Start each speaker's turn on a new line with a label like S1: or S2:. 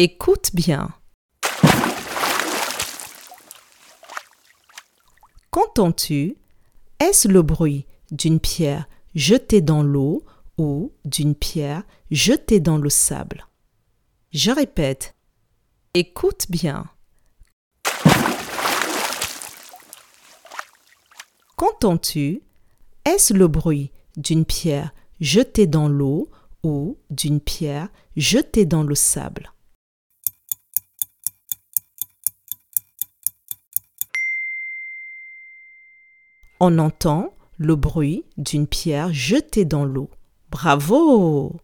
S1: Écoute bien. Qu'entends-tu? Est-ce le bruit d'une pierre jetée dans l'eau ou d'une pierre jetée dans le sable? Je répète. Écoute bien. Qu'entends-tu? Est-ce le bruit d'une pierre jetée dans l'eau ou d'une pierre jetée dans le sable? On entend le bruit d'une pierre jetée dans l'eau. Bravo